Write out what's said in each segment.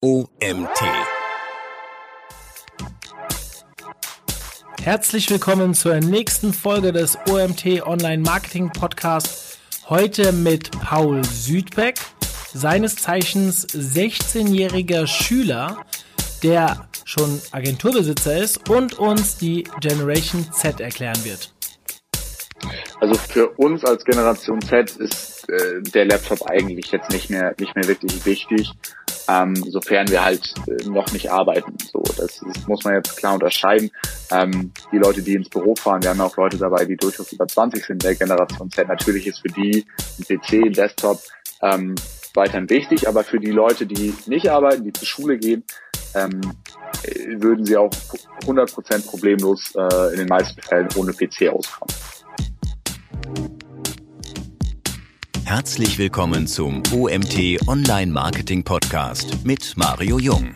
OMT. Herzlich willkommen zur nächsten Folge des OMT Online Marketing Podcast. Heute mit Paul Südbeck, seines Zeichens 16-jähriger Schüler, der schon Agenturbesitzer ist und uns die Generation Z erklären wird. Also für uns als Generation Z ist äh, der Laptop eigentlich jetzt nicht mehr nicht mehr wirklich wichtig ähm, sofern wir halt äh, noch nicht arbeiten. So, das, das muss man jetzt klar unterscheiden. Ähm, die Leute, die ins Büro fahren, wir haben auch Leute dabei, die durchaus über 20 sind, der Generation Z. Natürlich ist für die ein PC, ein Desktop ähm, weiterhin wichtig, aber für die Leute, die nicht arbeiten, die zur Schule gehen, ähm, würden sie auch 100% problemlos äh, in den meisten Fällen ohne PC auskommen. Herzlich willkommen zum OMT Online Marketing Podcast mit Mario Jung.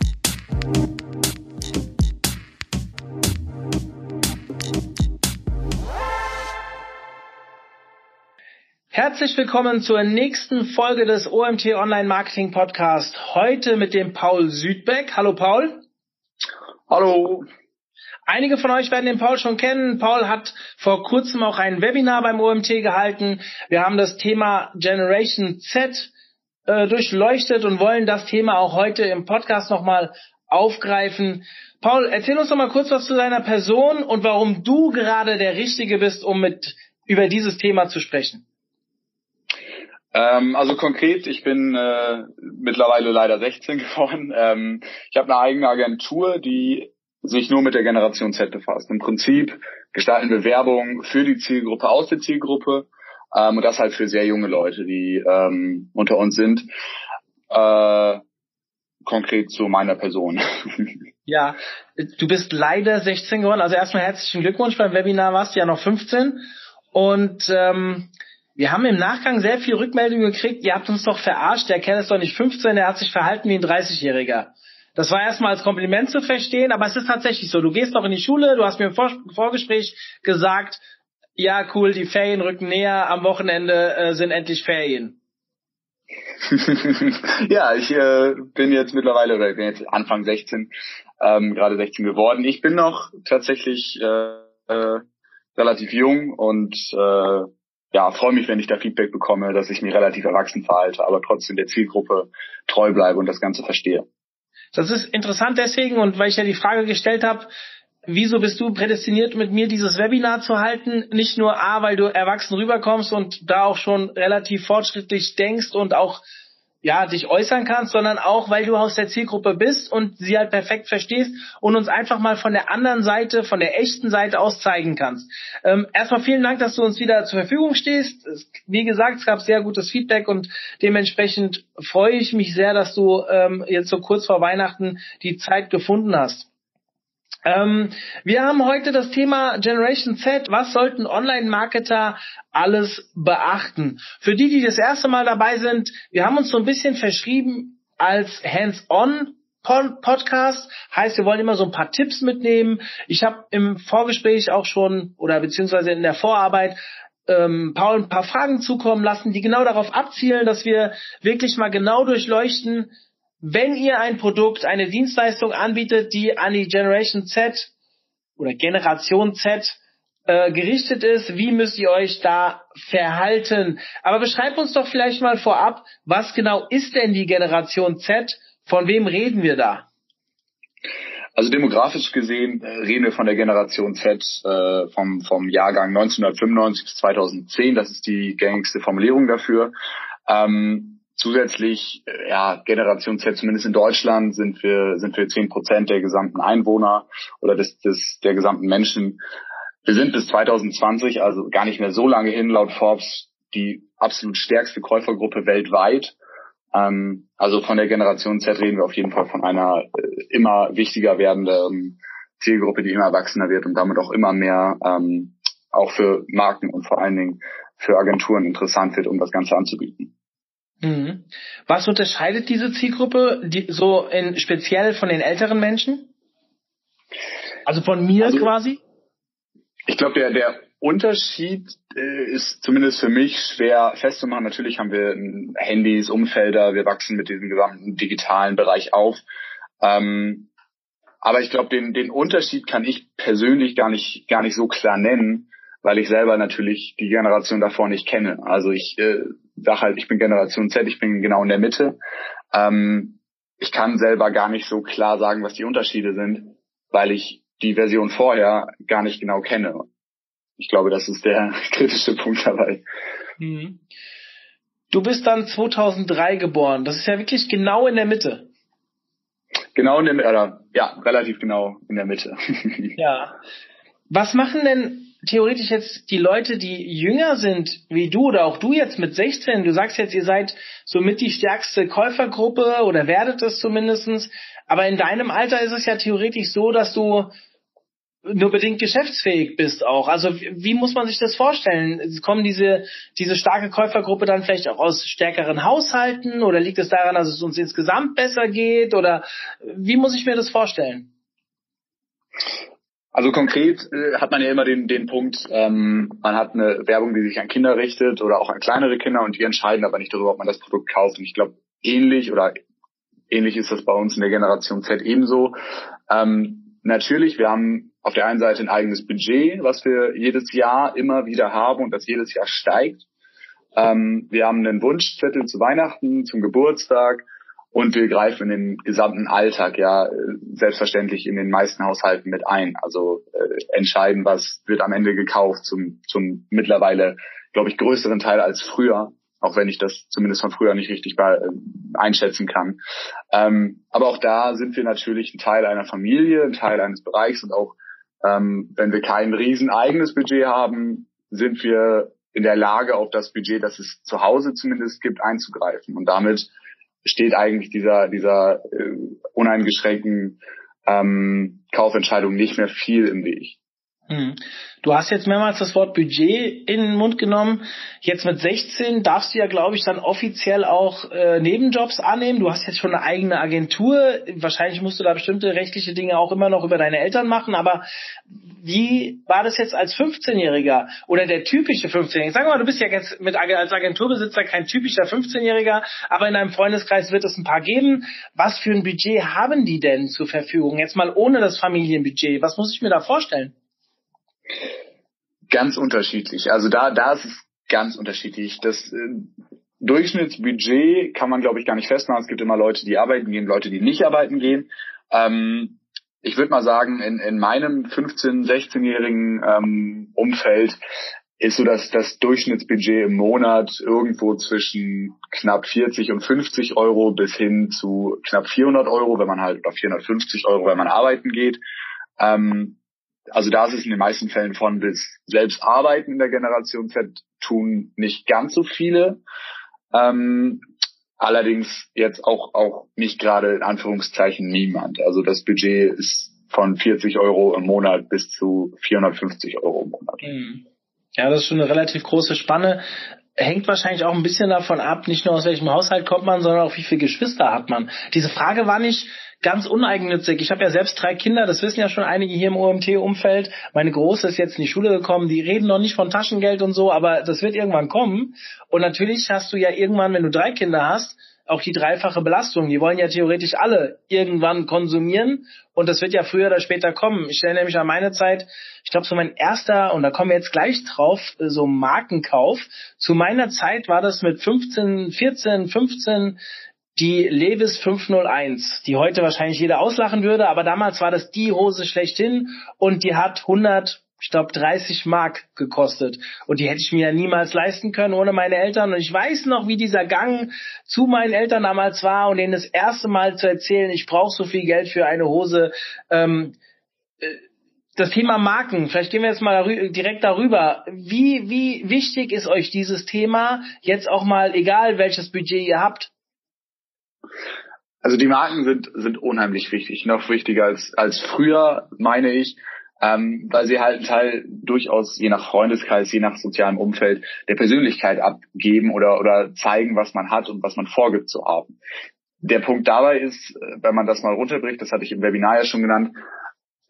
Herzlich willkommen zur nächsten Folge des OMT Online Marketing Podcast. Heute mit dem Paul Südbeck. Hallo Paul. Hallo. Einige von euch werden den Paul schon kennen. Paul hat vor kurzem auch ein Webinar beim OMT gehalten. Wir haben das Thema Generation Z äh, durchleuchtet und wollen das Thema auch heute im Podcast nochmal aufgreifen. Paul, erzähl uns doch mal kurz was zu deiner Person und warum du gerade der Richtige bist, um mit über dieses Thema zu sprechen. Ähm, also konkret, ich bin äh, mittlerweile leider 16 geworden. Ähm, ich habe eine eigene Agentur, die sich nur mit der Generation Z befasst. Im Prinzip gestalten wir Werbung für die Zielgruppe aus der Zielgruppe ähm, und das halt für sehr junge Leute, die ähm, unter uns sind. Äh, konkret zu meiner Person. Ja, du bist leider 16 geworden. Also erstmal herzlichen Glückwunsch. Beim Webinar warst du ja noch 15. Und ähm, wir haben im Nachgang sehr viel Rückmeldungen gekriegt. Ihr habt uns doch verarscht. Der Kerl ist doch nicht 15, der hat sich verhalten wie ein 30-Jähriger. Das war erstmal als Kompliment zu verstehen, aber es ist tatsächlich so. Du gehst noch in die Schule, du hast mir im Vor Vorgespräch gesagt, ja cool, die Ferien rücken näher, am Wochenende äh, sind endlich Ferien. ja, ich äh, bin jetzt mittlerweile, oder ich bin jetzt Anfang 16, ähm, gerade 16 geworden. Ich bin noch tatsächlich äh, äh, relativ jung und äh, ja, freue mich, wenn ich da Feedback bekomme, dass ich mich relativ erwachsen verhalte, aber trotzdem der Zielgruppe treu bleibe und das Ganze verstehe. Das ist interessant deswegen und weil ich ja die Frage gestellt habe, wieso bist du prädestiniert, mit mir dieses Webinar zu halten? Nicht nur A, weil du erwachsen rüberkommst und da auch schon relativ fortschrittlich denkst und auch ja, dich äußern kannst, sondern auch, weil du aus der Zielgruppe bist und sie halt perfekt verstehst und uns einfach mal von der anderen Seite, von der echten Seite aus zeigen kannst. Ähm, erstmal vielen Dank, dass du uns wieder zur Verfügung stehst. Wie gesagt, es gab sehr gutes Feedback und dementsprechend freue ich mich sehr, dass du ähm, jetzt so kurz vor Weihnachten die Zeit gefunden hast. Ähm, wir haben heute das Thema Generation Z. Was sollten Online-Marketer alles beachten? Für die, die das erste Mal dabei sind, wir haben uns so ein bisschen verschrieben als Hands-on Podcast heißt, wir wollen immer so ein paar Tipps mitnehmen. Ich habe im Vorgespräch auch schon oder beziehungsweise in der Vorarbeit ähm, Paul ein paar Fragen zukommen lassen, die genau darauf abzielen, dass wir wirklich mal genau durchleuchten, wenn ihr ein Produkt, eine Dienstleistung anbietet, die an die Generation Z oder Generation Z äh, gerichtet ist, wie müsst ihr euch da verhalten? Aber beschreibt uns doch vielleicht mal vorab, was genau ist denn die Generation Z? Von wem reden wir da? Also demografisch gesehen äh, reden wir von der Generation Z äh, vom, vom Jahrgang 1995 bis 2010. Das ist die gängigste Formulierung dafür. Ähm, Zusätzlich, äh, ja, Generation Z, zumindest in Deutschland, sind wir, sind wir zehn Prozent der gesamten Einwohner oder des, des, der gesamten Menschen. Wir sind bis 2020, also gar nicht mehr so lange hin, laut Forbes, die absolut stärkste Käufergruppe weltweit. Ähm, also von der Generation Z reden wir auf jeden Fall von einer äh, immer wichtiger werdenden Zielgruppe, die immer erwachsener wird und damit auch immer mehr ähm, auch für Marken und vor allen Dingen für Agenturen interessant wird, um das Ganze anzubieten. Mhm. Was unterscheidet diese Zielgruppe die, so in, speziell von den älteren Menschen? Also von mir also, quasi? Ich glaube, der, der Unterschied äh, ist zumindest für mich schwer festzumachen. Natürlich haben wir Handys, Umfelder, wir wachsen mit diesem gesamten digitalen Bereich auf. Ähm, aber ich glaube, den, den Unterschied kann ich persönlich gar nicht, gar nicht so klar nennen, weil ich selber natürlich die Generation davor nicht kenne. Also ich äh, sage halt, ich bin Generation Z, ich bin genau in der Mitte. Ähm, ich kann selber gar nicht so klar sagen, was die Unterschiede sind, weil ich die Version vorher gar nicht genau kenne. Ich glaube, das ist der kritische Punkt dabei. Mhm. Du bist dann 2003 geboren. Das ist ja wirklich genau in der Mitte. Genau in der Mitte, ja, relativ genau in der Mitte. ja. Was machen denn theoretisch jetzt die Leute, die jünger sind wie du oder auch du jetzt mit 16, du sagst jetzt, ihr seid somit die stärkste Käufergruppe oder werdet es zumindestens, aber in deinem Alter ist es ja theoretisch so, dass du nur bedingt geschäftsfähig bist auch. Also wie muss man sich das vorstellen? Kommen diese, diese starke Käufergruppe dann vielleicht auch aus stärkeren Haushalten oder liegt es daran, dass es uns insgesamt besser geht oder wie muss ich mir das vorstellen? Also konkret äh, hat man ja immer den, den Punkt, ähm, man hat eine Werbung, die sich an Kinder richtet oder auch an kleinere Kinder und die entscheiden aber nicht darüber, ob man das Produkt kauft. Und ich glaube, ähnlich oder ähnlich ist das bei uns in der Generation Z ebenso. Ähm, natürlich, wir haben auf der einen Seite ein eigenes Budget, was wir jedes Jahr immer wieder haben und das jedes Jahr steigt. Ähm, wir haben einen Wunschzettel zu Weihnachten, zum Geburtstag und wir greifen in den gesamten Alltag ja selbstverständlich in den meisten Haushalten mit ein. Also äh, entscheiden, was wird am Ende gekauft zum, zum mittlerweile, glaube ich, größeren Teil als früher, auch wenn ich das zumindest von früher nicht richtig bei, äh, einschätzen kann. Ähm, aber auch da sind wir natürlich ein Teil einer Familie, ein Teil eines Bereichs und auch ähm, wenn wir kein riesen eigenes Budget haben, sind wir in der Lage, auf das Budget, das es zu Hause zumindest gibt, einzugreifen. Und damit steht eigentlich dieser, dieser äh, uneingeschränkten ähm, Kaufentscheidung nicht mehr viel im Weg. Hm. Du hast jetzt mehrmals das Wort Budget in den Mund genommen. Jetzt mit 16 darfst du ja, glaube ich, dann offiziell auch äh, Nebenjobs annehmen. Du hast jetzt schon eine eigene Agentur. Wahrscheinlich musst du da bestimmte rechtliche Dinge auch immer noch über deine Eltern machen. Aber wie war das jetzt als 15-Jähriger oder der typische 15-Jährige? Sag mal, du bist ja jetzt mit, als Agenturbesitzer kein typischer 15-Jähriger, aber in einem Freundeskreis wird es ein paar geben. Was für ein Budget haben die denn zur Verfügung? Jetzt mal ohne das Familienbudget. Was muss ich mir da vorstellen? Ganz unterschiedlich. Also da, da ist es ganz unterschiedlich. Das äh, Durchschnittsbudget kann man, glaube ich, gar nicht festmachen. Es gibt immer Leute, die arbeiten gehen, Leute, die nicht arbeiten gehen. Ähm, ich würde mal sagen, in, in meinem 15-, 16-jährigen ähm, Umfeld ist so dass das Durchschnittsbudget im Monat irgendwo zwischen knapp 40 und 50 Euro bis hin zu knapp 400 Euro, wenn man halt, oder 450 Euro, wenn man arbeiten geht. Ähm, also da ist es in den meisten Fällen von bis selbst arbeiten in der Generation Z tun nicht ganz so viele. Ähm, allerdings jetzt auch, auch nicht gerade in Anführungszeichen niemand. Also das Budget ist von 40 Euro im Monat bis zu 450 Euro im Monat. Mhm. Ja, das ist schon eine relativ große Spanne. Hängt wahrscheinlich auch ein bisschen davon ab, nicht nur aus welchem Haushalt kommt man, sondern auch wie viele Geschwister hat man. Diese Frage war nicht ganz uneigennützig. Ich habe ja selbst drei Kinder, das wissen ja schon einige hier im OMT-Umfeld. Meine Große ist jetzt in die Schule gekommen, die reden noch nicht von Taschengeld und so, aber das wird irgendwann kommen. Und natürlich hast du ja irgendwann, wenn du drei Kinder hast, auch die dreifache Belastung. Die wollen ja theoretisch alle irgendwann konsumieren und das wird ja früher oder später kommen. Ich stelle nämlich an meine Zeit, ich glaube so mein erster, und da kommen wir jetzt gleich drauf, so Markenkauf. Zu meiner Zeit war das mit 15, 14, 15 die Levis 501, die heute wahrscheinlich jeder auslachen würde, aber damals war das die Hose schlechthin und die hat 100, ich glaube 30 Mark gekostet. Und die hätte ich mir ja niemals leisten können ohne meine Eltern. Und ich weiß noch, wie dieser Gang zu meinen Eltern damals war und denen das erste Mal zu erzählen, ich brauche so viel Geld für eine Hose. Ähm, äh, das Thema Marken, vielleicht gehen wir jetzt mal direkt darüber. Wie, wie wichtig ist euch dieses Thema jetzt auch mal, egal welches Budget ihr habt, also die Marken sind, sind unheimlich wichtig, noch wichtiger als, als früher, meine ich, ähm, weil sie halt einen Teil durchaus je nach Freundeskreis, je nach sozialem Umfeld der Persönlichkeit abgeben oder, oder zeigen, was man hat und was man vorgibt zu haben. Der Punkt dabei ist, äh, wenn man das mal runterbricht, das hatte ich im Webinar ja schon genannt,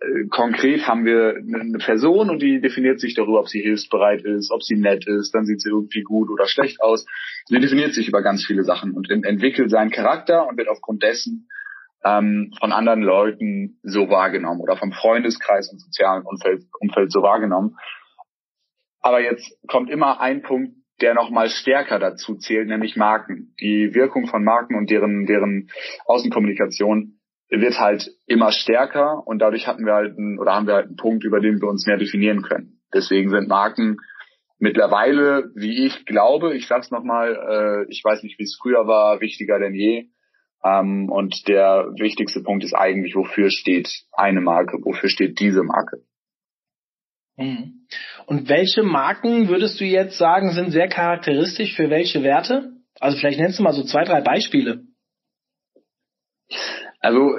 äh, konkret haben wir eine Person und die definiert sich darüber, ob sie hilfsbereit ist, ob sie nett ist, dann sieht sie irgendwie gut oder schlecht aus. Sie definiert sich über ganz viele Sachen und entwickelt seinen Charakter und wird aufgrund dessen ähm, von anderen Leuten so wahrgenommen oder vom Freundeskreis und sozialen Umfeld, Umfeld so wahrgenommen. Aber jetzt kommt immer ein Punkt, der noch mal stärker dazu zählt, nämlich Marken. Die Wirkung von Marken und deren, deren Außenkommunikation wird halt immer stärker und dadurch hatten wir halt einen, oder haben wir halt einen Punkt, über den wir uns mehr definieren können. Deswegen sind Marken mittlerweile, wie ich glaube, ich sag's nochmal, äh, ich weiß nicht, wie es früher war, wichtiger denn je. Ähm, und der wichtigste Punkt ist eigentlich, wofür steht eine Marke, wofür steht diese Marke. Mhm. Und welche Marken würdest du jetzt sagen, sind sehr charakteristisch für welche Werte? Also vielleicht nennst du mal so zwei, drei Beispiele. Also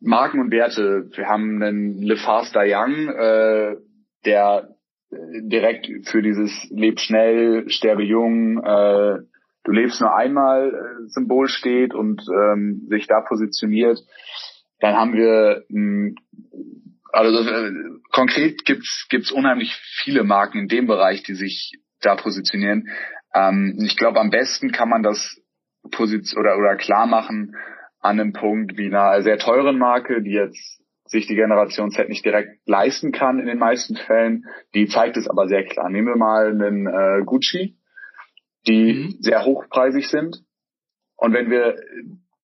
Marken und Werte. Wir haben einen Le Faster Young, äh, der direkt für dieses Leb schnell, sterbe jung, äh, du lebst nur einmal äh, Symbol steht und ähm, sich da positioniert. Dann haben wir mh, also äh, konkret gibt's gibt's unheimlich viele Marken in dem Bereich, die sich da positionieren. Ähm, ich glaube, am besten kann man das position oder oder klar machen an einem Punkt wie einer sehr teuren Marke, die jetzt sich die Generation Z nicht direkt leisten kann in den meisten Fällen. Die zeigt es aber sehr klar. Nehmen wir mal einen äh, Gucci, die mhm. sehr hochpreisig sind. Und wenn wir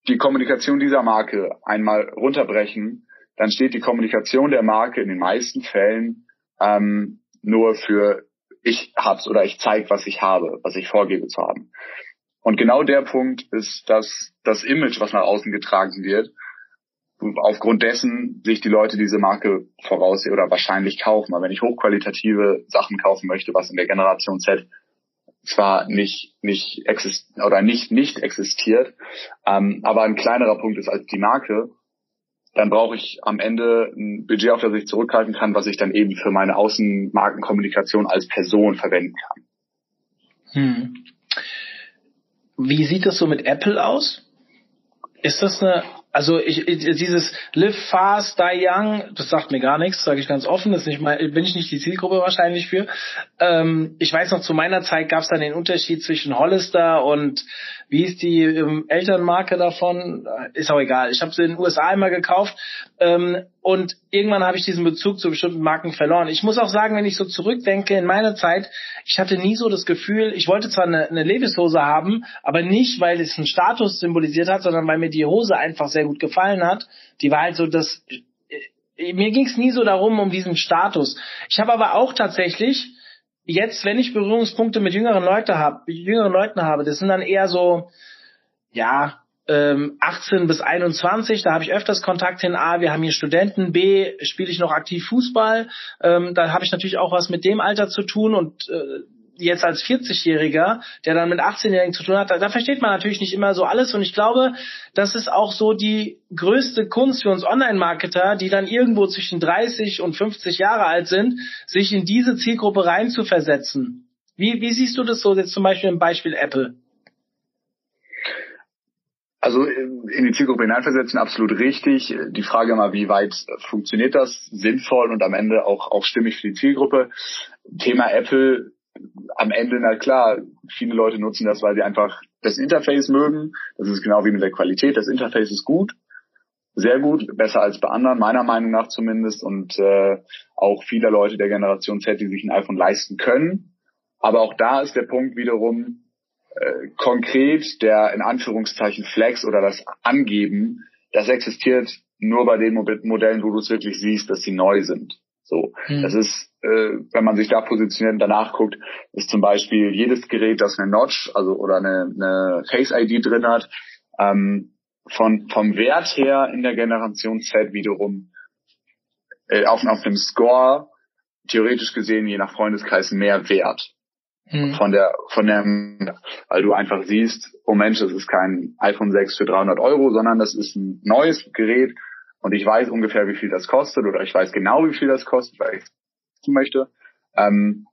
die Kommunikation dieser Marke einmal runterbrechen, dann steht die Kommunikation der Marke in den meisten Fällen ähm, nur für ich hab's oder ich zeige, was ich habe, was ich vorgebe zu haben. Und genau der Punkt ist, dass das Image, was nach außen getragen wird, aufgrund dessen sich die Leute diese Marke voraussehen oder wahrscheinlich kaufen. Aber wenn ich hochqualitative Sachen kaufen möchte, was in der Generation Z zwar nicht nicht exist oder nicht nicht existiert, ähm, aber ein kleinerer Punkt ist als die Marke, dann brauche ich am Ende ein Budget, auf das ich zurückhalten kann, was ich dann eben für meine Außenmarkenkommunikation als Person verwenden kann. Hm. Wie sieht das so mit Apple aus? Ist das eine also ich, ich, dieses Live Fast, Die Young, das sagt mir gar nichts, sage ich ganz offen. Das nicht mal, bin ich nicht die Zielgruppe wahrscheinlich für. Ähm, ich weiß noch, zu meiner Zeit gab es dann den Unterschied zwischen Hollister und wie ist die ähm, Elternmarke davon? Ist auch egal. Ich habe sie in den USA einmal gekauft ähm, und irgendwann habe ich diesen Bezug zu bestimmten Marken verloren. Ich muss auch sagen, wenn ich so zurückdenke in meine Zeit, ich hatte nie so das Gefühl, ich wollte zwar eine, eine Levis-Hose haben, aber nicht, weil es einen Status symbolisiert hat, sondern weil mir die Hose einfach sehr gut gefallen hat. Die war halt so das äh, mir ging es nie so darum, um diesen Status. Ich habe aber auch tatsächlich jetzt, wenn ich Berührungspunkte mit jüngeren Leuten habe, jüngeren Leuten habe, das sind dann eher so, ja, ähm, 18 bis 21, da habe ich öfters Kontakt hin. A, wir haben hier Studenten. B, spiele ich noch aktiv Fußball. Ähm, da habe ich natürlich auch was mit dem Alter zu tun und äh, jetzt als 40-Jähriger, der dann mit 18-Jährigen zu tun hat, da, da, versteht man natürlich nicht immer so alles. Und ich glaube, das ist auch so die größte Kunst für uns Online-Marketer, die dann irgendwo zwischen 30 und 50 Jahre alt sind, sich in diese Zielgruppe reinzuversetzen. Wie, wie siehst du das so jetzt zum Beispiel im Beispiel Apple? Also in die Zielgruppe hineinversetzen, absolut richtig. Die Frage immer, wie weit funktioniert das sinnvoll und am Ende auch, auch stimmig für die Zielgruppe. Thema Apple am Ende, na klar, viele Leute nutzen das, weil sie einfach das Interface mögen. Das ist genau wie mit der Qualität. Das Interface ist gut, sehr gut, besser als bei anderen, meiner Meinung nach zumindest. Und äh, auch viele Leute der Generation Z, die sich ein iPhone leisten können. Aber auch da ist der Punkt wiederum äh, konkret der in Anführungszeichen Flex oder das Angeben, das existiert nur bei den Modellen, wo du es wirklich siehst, dass sie neu sind. So, hm. das ist, äh, wenn man sich da positioniert und danach guckt, ist zum Beispiel jedes Gerät, das eine Notch, also oder eine, eine Face ID drin hat, ähm, von vom Wert her in der Generation Z wiederum äh, auf, auf einem Score theoretisch gesehen je nach Freundeskreis mehr wert. Hm. Von der, von der, weil du einfach siehst, oh Mensch, das ist kein iPhone 6 für 300 Euro, sondern das ist ein neues Gerät, und ich weiß ungefähr, wie viel das kostet oder ich weiß genau, wie viel das kostet, weil ich es möchte. Ähm,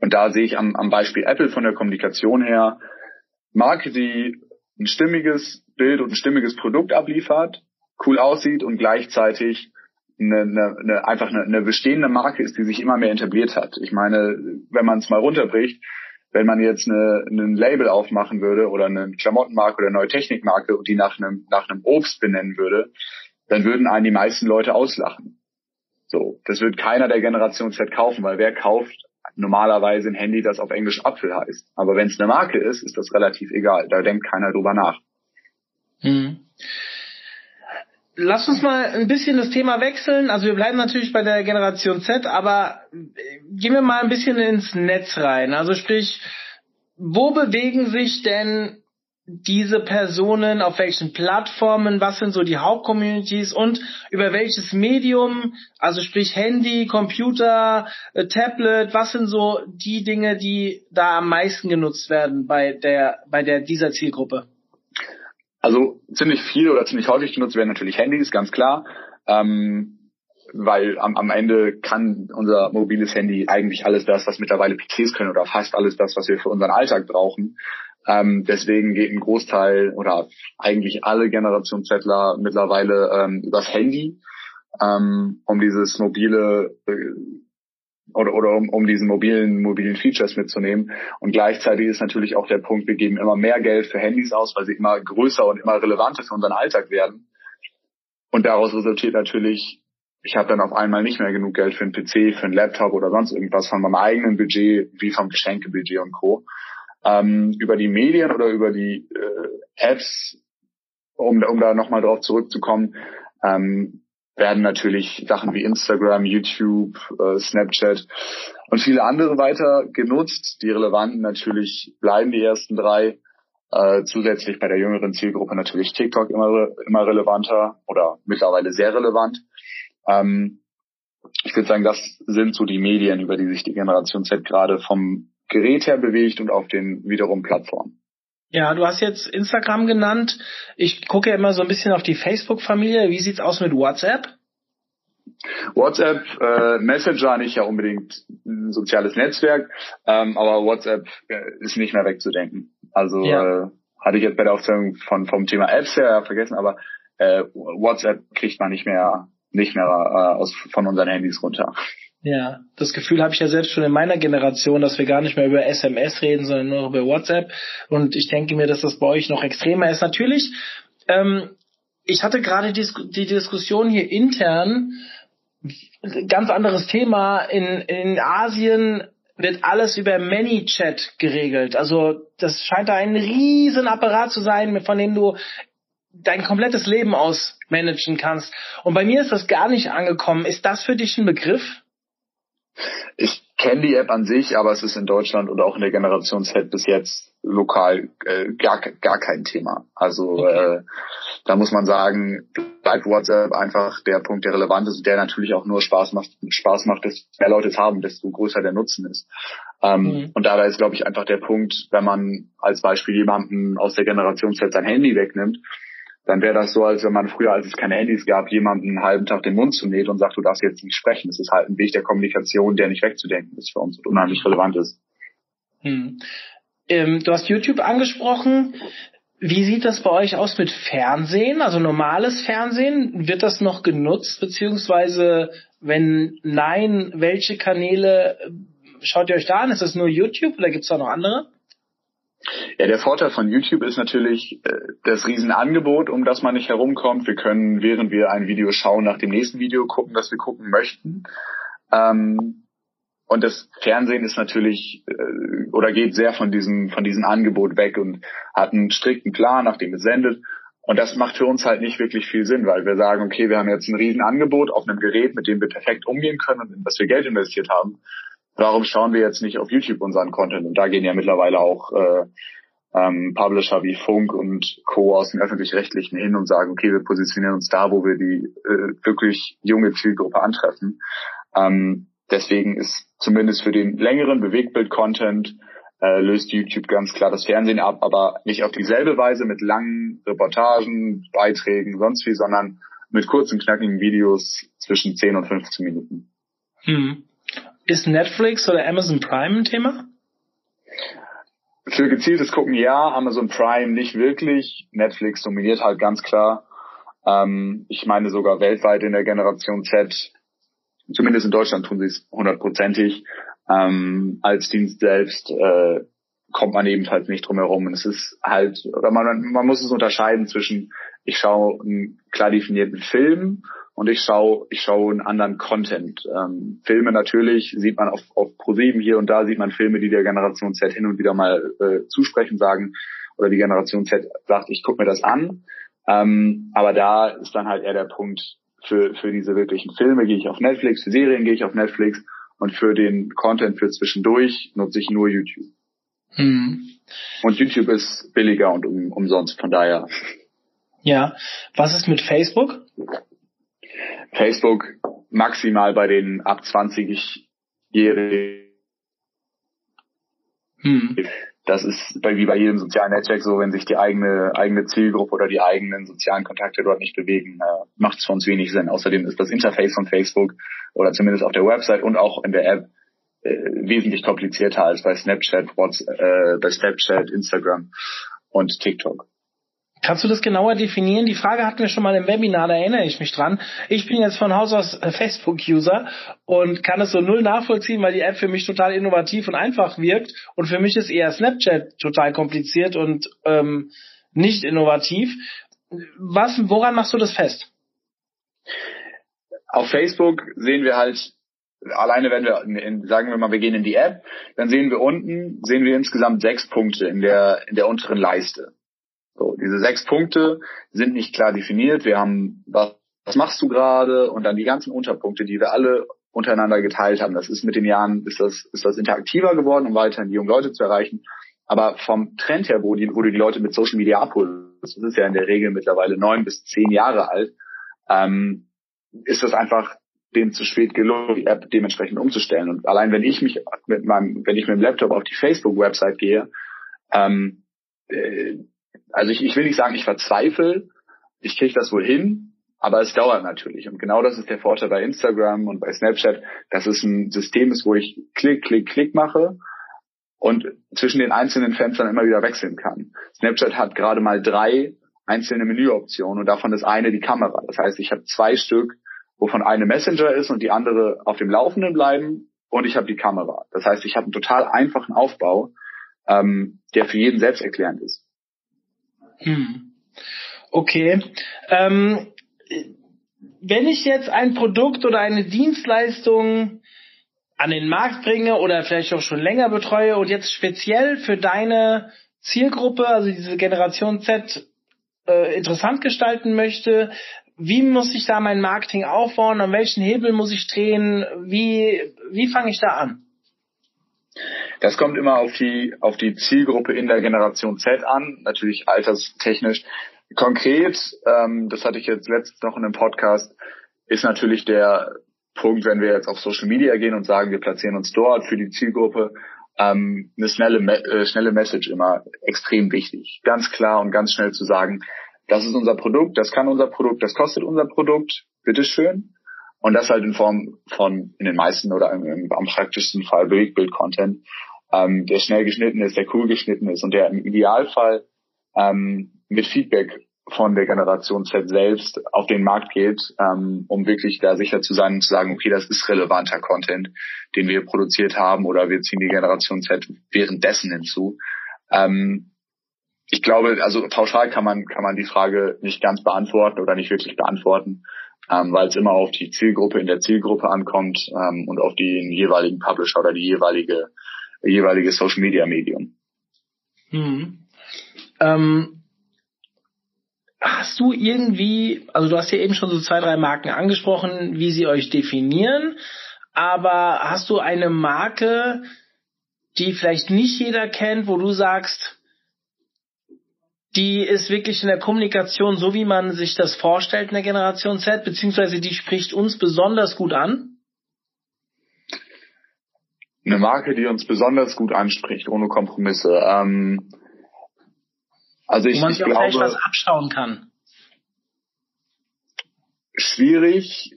und da sehe ich am, am Beispiel Apple von der Kommunikation her, Marke, die ein stimmiges Bild und ein stimmiges Produkt abliefert, cool aussieht und gleichzeitig eine, eine, eine, einfach eine, eine bestehende Marke ist, die sich immer mehr etabliert hat. Ich meine, wenn man es mal runterbricht, wenn man jetzt eine, ein Label aufmachen würde oder eine Klamottenmarke oder eine neue Technikmarke und die nach einem, nach einem Obst benennen würde, dann würden einen die meisten Leute auslachen. So, das wird keiner der Generation Z kaufen, weil wer kauft normalerweise ein Handy, das auf Englisch Apfel heißt. Aber wenn es eine Marke ist, ist das relativ egal. Da denkt keiner drüber nach. Hm. Lass uns mal ein bisschen das Thema wechseln. Also wir bleiben natürlich bei der Generation Z, aber gehen wir mal ein bisschen ins Netz rein. Also sprich, wo bewegen sich denn diese Personen, auf welchen Plattformen, was sind so die Hauptcommunities und über welches Medium, also sprich Handy, Computer, äh, Tablet, was sind so die Dinge, die da am meisten genutzt werden bei der, bei der, dieser Zielgruppe? Also ziemlich viel oder ziemlich häufig genutzt werden natürlich Handys, ganz klar. Ähm, weil am, am Ende kann unser mobiles Handy eigentlich alles das, was mittlerweile PCs können oder fast alles das, was wir für unseren Alltag brauchen. Ähm, deswegen geht ein Großteil oder eigentlich alle Generation Zettler mittlerweile ähm, übers Handy, ähm, um dieses mobile äh, oder, oder um, um diesen mobilen, mobilen Features mitzunehmen. Und gleichzeitig ist natürlich auch der Punkt, wir geben immer mehr Geld für Handys aus, weil sie immer größer und immer relevanter für unseren Alltag werden. Und daraus resultiert natürlich, ich habe dann auf einmal nicht mehr genug Geld für einen PC, für einen Laptop oder sonst irgendwas von meinem eigenen Budget, wie vom Geschenkebudget und Co ähm, über die Medien oder über die äh, Apps, um, um da nochmal drauf zurückzukommen, ähm, werden natürlich Sachen wie Instagram, YouTube, äh, Snapchat und viele andere weiter genutzt. Die relevanten natürlich bleiben die ersten drei. Äh, zusätzlich bei der jüngeren Zielgruppe natürlich TikTok immer, immer relevanter oder mittlerweile sehr relevant. Ähm, ich würde sagen, das sind so die Medien, über die sich die Generation Z gerade vom Gerät her bewegt und auf den wiederum Plattformen. Ja, du hast jetzt Instagram genannt. Ich gucke ja immer so ein bisschen auf die Facebook-Familie. Wie sieht's aus mit WhatsApp? WhatsApp, äh, Messenger nicht ja unbedingt ein soziales Netzwerk, ähm, aber WhatsApp äh, ist nicht mehr wegzudenken. Also ja. äh, hatte ich jetzt bei der Aufzählung von vom Thema Apps her vergessen, aber äh, WhatsApp kriegt man nicht mehr nicht mehr äh, aus von unseren Handys runter. Ja, das Gefühl habe ich ja selbst schon in meiner Generation, dass wir gar nicht mehr über SMS reden, sondern nur über WhatsApp. Und ich denke mir, dass das bei euch noch extremer ist. Natürlich, ähm, ich hatte gerade die, die Diskussion hier intern, ganz anderes Thema. In, in Asien wird alles über ManyChat geregelt. Also das scheint da ein riesen Apparat zu sein, von dem du dein komplettes Leben aus managen kannst. Und bei mir ist das gar nicht angekommen. Ist das für dich ein Begriff? Ich kenne die App an sich, aber es ist in Deutschland und auch in der Generation Z bis jetzt lokal äh, gar, gar kein Thema. Also okay. äh, da muss man sagen, bleibt WhatsApp einfach der Punkt, der relevant ist, der natürlich auch nur Spaß macht, Spaß macht, desto mehr Leute es haben, desto größer der Nutzen ist. Ähm, mhm. Und da ist, glaube ich, einfach der Punkt, wenn man als Beispiel jemanden aus der Generation Z sein Handy wegnimmt, dann wäre das so, als wenn man früher, als es keine Handys gab, jemanden einen halben Tag den Mund zunäht und sagt, du darfst jetzt nicht sprechen. Das ist halt ein Weg der Kommunikation, der nicht wegzudenken ist für uns und unheimlich relevant ist. Hm. Ähm, du hast YouTube angesprochen. Wie sieht das bei euch aus mit Fernsehen? Also normales Fernsehen? Wird das noch genutzt? Beziehungsweise, wenn nein, welche Kanäle äh, schaut ihr euch da an? Ist das nur YouTube oder gibt es da noch andere? Ja, der Vorteil von YouTube ist natürlich äh, das Riesenangebot, um das man nicht herumkommt. Wir können, während wir ein Video schauen, nach dem nächsten Video gucken, das wir gucken möchten. Ähm, und das Fernsehen ist natürlich äh, oder geht sehr von diesem von diesem Angebot weg und hat einen strikten Plan, nachdem es sendet. Und das macht für uns halt nicht wirklich viel Sinn, weil wir sagen, okay, wir haben jetzt ein Riesenangebot auf einem Gerät, mit dem wir perfekt umgehen können und in das wir Geld investiert haben warum schauen wir jetzt nicht auf YouTube unseren Content? Und da gehen ja mittlerweile auch äh, ähm, Publisher wie Funk und Co. aus dem öffentlich-rechtlichen hin und sagen, okay, wir positionieren uns da, wo wir die äh, wirklich junge Zielgruppe antreffen. Ähm, deswegen ist zumindest für den längeren Bewegtbild-Content äh, löst YouTube ganz klar das Fernsehen ab, aber nicht auf dieselbe Weise mit langen Reportagen, Beiträgen, sonst wie, sondern mit kurzen, knackigen Videos zwischen 10 und 15 Minuten. Hm. Ist Netflix oder Amazon Prime ein Thema? Für gezieltes Gucken ja, Amazon Prime nicht wirklich. Netflix dominiert halt ganz klar. Ähm, ich meine sogar weltweit in der Generation Z, zumindest in Deutschland tun sie es hundertprozentig. Ähm, als Dienst selbst äh, kommt man ebenfalls nicht drum herum. Und es ist halt, oder man, man muss es unterscheiden zwischen, ich schaue einen klar definierten Film und ich schaue ich schaue einen anderen Content. Ähm, Filme natürlich sieht man auf, auf ProSieben hier und da sieht man Filme, die der Generation Z hin und wieder mal äh, zusprechen, sagen, oder die Generation Z sagt, ich gucke mir das an. Ähm, aber da ist dann halt eher der Punkt, für, für diese wirklichen Filme gehe ich auf Netflix, für Serien gehe ich auf Netflix und für den Content für zwischendurch nutze ich nur YouTube. Hm. Und YouTube ist billiger und um, umsonst, von daher. Ja. Was ist mit Facebook? Facebook maximal bei den ab 20-Jährigen. Hm. Das ist bei, wie bei jedem sozialen Netzwerk so, wenn sich die eigene, eigene Zielgruppe oder die eigenen sozialen Kontakte dort nicht bewegen, äh, macht es für uns wenig Sinn. Außerdem ist das Interface von Facebook oder zumindest auf der Website und auch in der App äh, wesentlich komplizierter als bei Snapchat, WhatsApp, äh, bei Snapchat, Instagram und TikTok. Kannst du das genauer definieren? Die Frage hatten wir schon mal im Webinar, da erinnere ich mich dran. Ich bin jetzt von Haus aus äh, Facebook-User und kann es so null nachvollziehen, weil die App für mich total innovativ und einfach wirkt. Und für mich ist eher Snapchat total kompliziert und ähm, nicht innovativ. Was, woran machst du das fest? Auf Facebook sehen wir halt, alleine wenn wir, in, sagen wir mal, wir gehen in die App, dann sehen wir unten, sehen wir insgesamt sechs Punkte in der, in der unteren Leiste. So, diese sechs Punkte sind nicht klar definiert. Wir haben, was, was machst du gerade? Und dann die ganzen Unterpunkte, die wir alle untereinander geteilt haben. Das ist mit den Jahren, ist das, ist das interaktiver geworden, um weiterhin die jungen Leute zu erreichen. Aber vom Trend her, wo, die, wo du die Leute mit Social Media abholst, das ist ja in der Regel mittlerweile neun bis zehn Jahre alt, ähm, ist das einfach denen zu spät gelungen, die App dementsprechend umzustellen. Und allein wenn ich mich mit meinem, wenn ich mit dem Laptop auf die Facebook-Website gehe, ähm, äh, also ich, ich will nicht sagen, ich verzweifle, ich kriege das wohl hin, aber es dauert natürlich. Und genau das ist der Vorteil bei Instagram und bei Snapchat, dass es ein System ist, wo ich klick, klick, klick mache und zwischen den einzelnen Fenstern immer wieder wechseln kann. Snapchat hat gerade mal drei einzelne Menüoptionen und davon ist eine die Kamera. Das heißt, ich habe zwei Stück, wovon eine Messenger ist und die andere auf dem Laufenden bleiben und ich habe die Kamera. Das heißt, ich habe einen total einfachen Aufbau, ähm, der für jeden selbsterklärend ist. Hm. Okay. Ähm, wenn ich jetzt ein Produkt oder eine Dienstleistung an den Markt bringe oder vielleicht auch schon länger betreue und jetzt speziell für deine Zielgruppe, also diese Generation Z, äh, interessant gestalten möchte, wie muss ich da mein Marketing aufbauen? An welchen Hebel muss ich drehen? Wie, wie fange ich da an? Das kommt immer auf die, auf die Zielgruppe in der Generation Z an, natürlich alterstechnisch. Konkret, ähm, das hatte ich jetzt letztens noch in einem Podcast, ist natürlich der Punkt, wenn wir jetzt auf Social Media gehen und sagen, wir platzieren uns dort für die Zielgruppe, ähm, eine schnelle, äh, schnelle Message immer extrem wichtig. Ganz klar und ganz schnell zu sagen, das ist unser Produkt, das kann unser Produkt, das kostet unser Produkt, bitteschön. Und das halt in Form von, in den meisten oder im, im, am praktischsten Fall Bewegtbild-Content, ähm, der schnell geschnitten ist, der cool geschnitten ist und der im Idealfall ähm, mit Feedback von der Generation Z selbst auf den Markt geht, ähm, um wirklich da sicher zu sein und zu sagen, okay, das ist relevanter Content, den wir produziert haben oder wir ziehen die Generation Z währenddessen hinzu. Ähm, ich glaube, also pauschal kann man, kann man die Frage nicht ganz beantworten oder nicht wirklich beantworten ähm, weil es immer auf die Zielgruppe in der Zielgruppe ankommt ähm, und auf den jeweiligen Publisher oder die jeweilige jeweilige Social Media Medium. Hm. Ähm, hast du irgendwie, also du hast ja eben schon so zwei, drei Marken angesprochen, wie sie euch definieren, aber hast du eine Marke, die vielleicht nicht jeder kennt, wo du sagst, die ist wirklich in der Kommunikation so, wie man sich das vorstellt in der Generation Z, beziehungsweise die spricht uns besonders gut an? Eine Marke, die uns besonders gut anspricht, ohne Kompromisse. Ähm, also ich, Wo man sich ich auch glaube, was abschauen kann. Schwierig.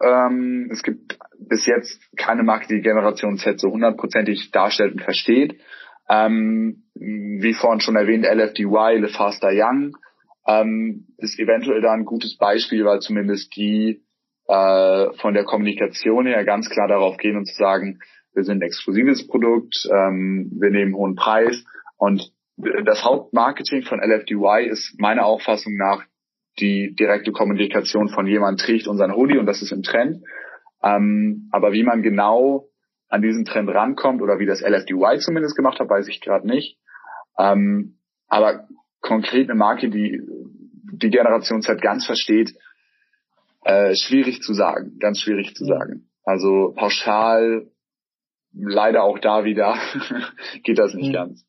Ähm, es gibt bis jetzt keine Marke, die Generation Z so hundertprozentig darstellt und versteht. Ähm, wie vorhin schon erwähnt, LFDY, Le Faster Young. ähm, ist eventuell da ein gutes Beispiel, weil zumindest die äh, von der Kommunikation her ganz klar darauf gehen und zu sagen, wir sind ein exklusives Produkt, ähm, wir nehmen hohen Preis und das Hauptmarketing von LFDY ist meiner Auffassung nach die direkte Kommunikation von jemand trägt unseren Hoodie und das ist im Trend. Ähm, aber wie man genau an diesen Trend rankommt oder wie das LFDY zumindest gemacht hat, weiß ich gerade nicht. Ähm, aber konkret eine Marke, die die Generation Z ganz versteht, äh, schwierig zu sagen, ganz schwierig zu sagen. Also pauschal, leider auch da wieder, geht das nicht mhm. ganz.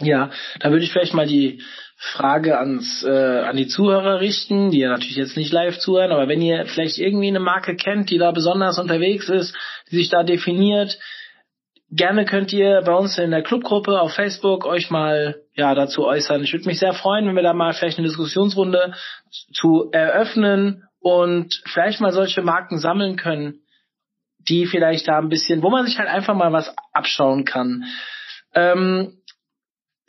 Ja, da würde ich vielleicht mal die Frage ans äh, an die Zuhörer richten, die ja natürlich jetzt nicht live zuhören, aber wenn ihr vielleicht irgendwie eine Marke kennt, die da besonders unterwegs ist, die sich da definiert, gerne könnt ihr bei uns in der Clubgruppe auf Facebook euch mal ja dazu äußern. Ich würde mich sehr freuen, wenn wir da mal vielleicht eine Diskussionsrunde zu eröffnen und vielleicht mal solche Marken sammeln können, die vielleicht da ein bisschen, wo man sich halt einfach mal was abschauen kann. Ähm,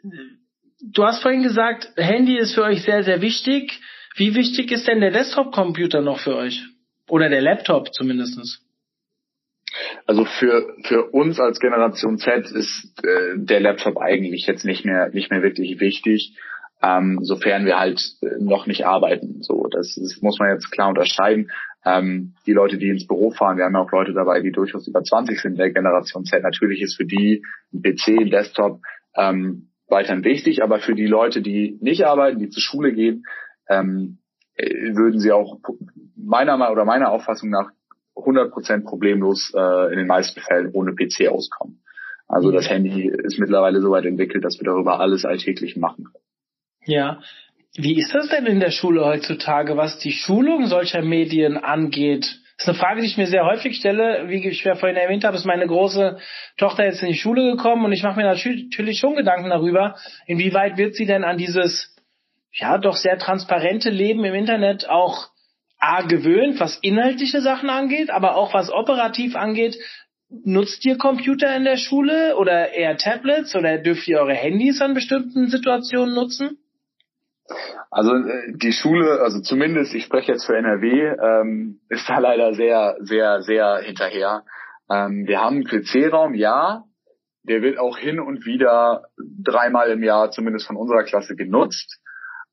du hast vorhin gesagt, Handy ist für euch sehr, sehr wichtig. Wie wichtig ist denn der Desktop-Computer noch für euch? Oder der Laptop zumindestens? Also für für uns als Generation Z ist äh, der Laptop eigentlich jetzt nicht mehr nicht mehr wirklich wichtig, ähm, sofern wir halt äh, noch nicht arbeiten. So, das, das muss man jetzt klar unterscheiden. Ähm, die Leute, die ins Büro fahren, wir haben ja auch Leute dabei, die durchaus über 20 sind der Generation Z. Natürlich ist für die ein PC, ein Desktop ähm, weiterhin wichtig, aber für die Leute, die nicht arbeiten, die zur Schule gehen, ähm, äh, würden sie auch meiner Meinung oder meiner Auffassung nach 100% problemlos äh, in den meisten Fällen ohne PC auskommen. Also mhm. das Handy ist mittlerweile so weit entwickelt, dass wir darüber alles alltäglich machen können. Ja. Wie ist das denn in der Schule heutzutage, was die Schulung solcher Medien angeht? Das ist eine Frage, die ich mir sehr häufig stelle. Wie ich ja vorhin erwähnt habe, ist meine große Tochter jetzt in die Schule gekommen und ich mache mir natürlich schon Gedanken darüber, inwieweit wird sie denn an dieses ja doch sehr transparente Leben im Internet auch A gewöhnt, was inhaltliche Sachen angeht, aber auch was operativ angeht. Nutzt ihr Computer in der Schule oder eher Tablets oder dürft ihr eure Handys an bestimmten Situationen nutzen? Also äh, die Schule, also zumindest, ich spreche jetzt für NRW, ähm, ist da leider sehr, sehr, sehr hinterher. Ähm, wir haben einen PC-Raum, ja, der wird auch hin und wieder dreimal im Jahr zumindest von unserer Klasse genutzt.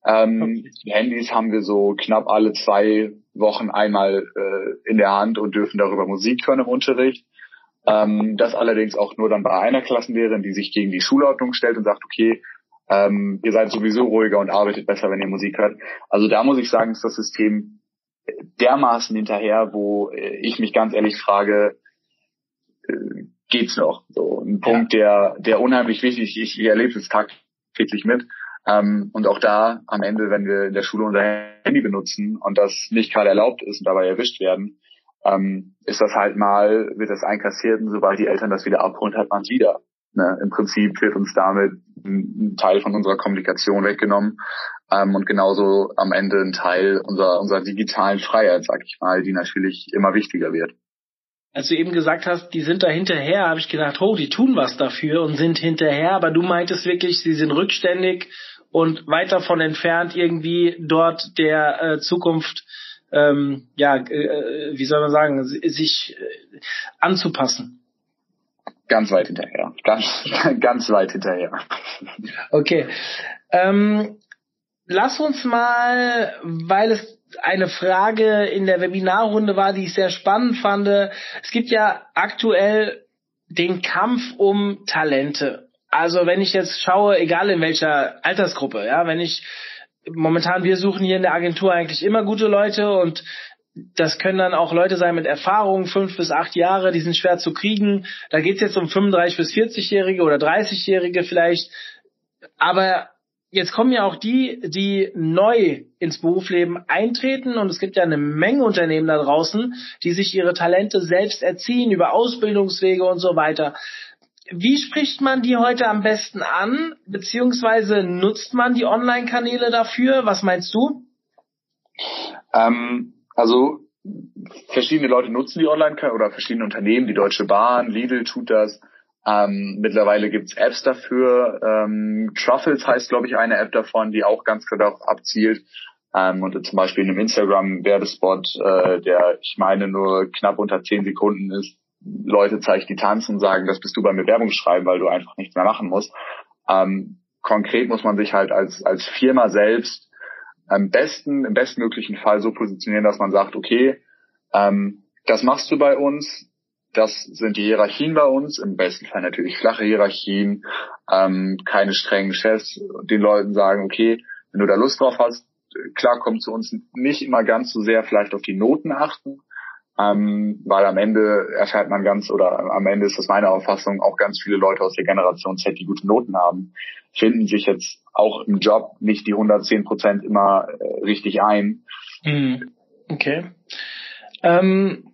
Ähm, okay. Handys haben wir so knapp alle zwei Wochen einmal äh, in der Hand und dürfen darüber Musik hören im Unterricht. Ähm, das allerdings auch nur dann bei einer Klassenlehrerin, die sich gegen die Schulordnung stellt und sagt, okay, ähm, ihr seid sowieso ruhiger und arbeitet besser, wenn ihr Musik hört. Also da muss ich sagen, ist das System dermaßen hinterher, wo ich mich ganz ehrlich frage, äh, geht's noch? So ein Punkt, der, der unheimlich wichtig, ich, ich erlebe es tagtäglich mit. Ähm, und auch da am Ende, wenn wir in der Schule unser Handy benutzen und das nicht gerade erlaubt ist und dabei erwischt werden, ähm, ist das halt mal, wird das einkassiert und sobald die Eltern das wieder abholen, hat man es wieder. Ne? Im Prinzip wird uns damit ein, Teil von unserer Kommunikation weggenommen ähm, und genauso am Ende ein Teil unserer, unserer digitalen Freiheit, sag ich mal, die natürlich immer wichtiger wird. Als du eben gesagt hast, die sind da hinterher, habe ich gedacht, oh, die tun was dafür und sind hinterher, aber du meintest wirklich, sie sind rückständig und weit davon entfernt, irgendwie dort der äh, Zukunft, ähm, ja, äh, wie soll man sagen, sich äh, anzupassen. Ganz weit hinterher. Ganz, ganz weit hinterher. Okay. Ähm, lass uns mal, weil es eine Frage in der Webinarrunde war, die ich sehr spannend fand. Es gibt ja aktuell den Kampf um Talente. Also wenn ich jetzt schaue, egal in welcher Altersgruppe, ja, wenn ich momentan wir suchen hier in der Agentur eigentlich immer gute Leute und das können dann auch Leute sein mit Erfahrung, fünf bis acht Jahre, die sind schwer zu kriegen. Da geht's jetzt um 35 bis 40-Jährige oder 30-Jährige vielleicht. Aber jetzt kommen ja auch die, die neu ins Berufsleben eintreten und es gibt ja eine Menge Unternehmen da draußen, die sich ihre Talente selbst erziehen über Ausbildungswege und so weiter. Wie spricht man die heute am besten an, beziehungsweise nutzt man die Online-Kanäle dafür? Was meinst du? Ähm, also verschiedene Leute nutzen die Online- oder verschiedene Unternehmen, die Deutsche Bahn, Lidl tut das. Ähm, mittlerweile gibt's Apps dafür. Ähm, Truffles heißt, glaube ich, eine App davon, die auch ganz klar darauf abzielt. Ähm, und zum Beispiel in einem Instagram-Werbespot, äh, der ich meine nur knapp unter zehn Sekunden ist, Leute zeigt, die tanzen und sagen, das bist du bei mir Werbung schreiben, weil du einfach nichts mehr machen musst. Ähm, konkret muss man sich halt als, als Firma selbst am besten, im bestmöglichen Fall so positionieren, dass man sagt, okay, ähm, das machst du bei uns, das sind die Hierarchien bei uns, im besten Fall natürlich flache Hierarchien, ähm, keine strengen Chefs, den Leuten sagen, okay, wenn du da Lust drauf hast, klar kommt zu uns nicht immer ganz so sehr vielleicht auf die Noten achten, ähm, weil am Ende erfährt man ganz, oder am Ende ist das meine Auffassung, auch ganz viele Leute aus der Generation Z, die gute Noten haben, finden sich jetzt auch im Job nicht die 110 Prozent immer äh, richtig ein. Mhm. Okay. Ähm,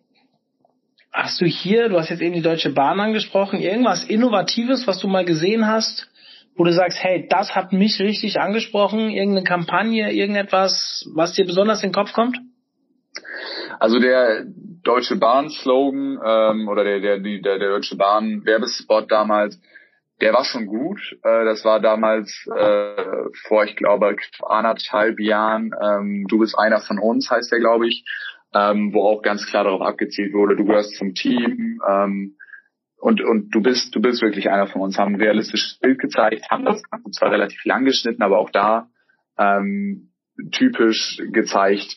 hast du hier, du hast jetzt eben die Deutsche Bahn angesprochen, irgendwas Innovatives, was du mal gesehen hast, wo du sagst, hey, das hat mich richtig angesprochen, irgendeine Kampagne, irgendetwas, was dir besonders in den Kopf kommt? Also der Deutsche Bahn Slogan ähm, oder der, der, der, der Deutsche Bahn Werbespot damals, der war schon gut. Äh, das war damals äh, vor, ich glaube, anderthalb Jahren. Ähm, du bist einer von uns, heißt der, glaube ich, ähm, wo auch ganz klar darauf abgezielt wurde, du gehörst zum Team ähm, und, und du bist, du bist wirklich einer von uns, haben ein realistisches Bild gezeigt, haben das zwar relativ lang geschnitten, aber auch da ähm, typisch gezeigt,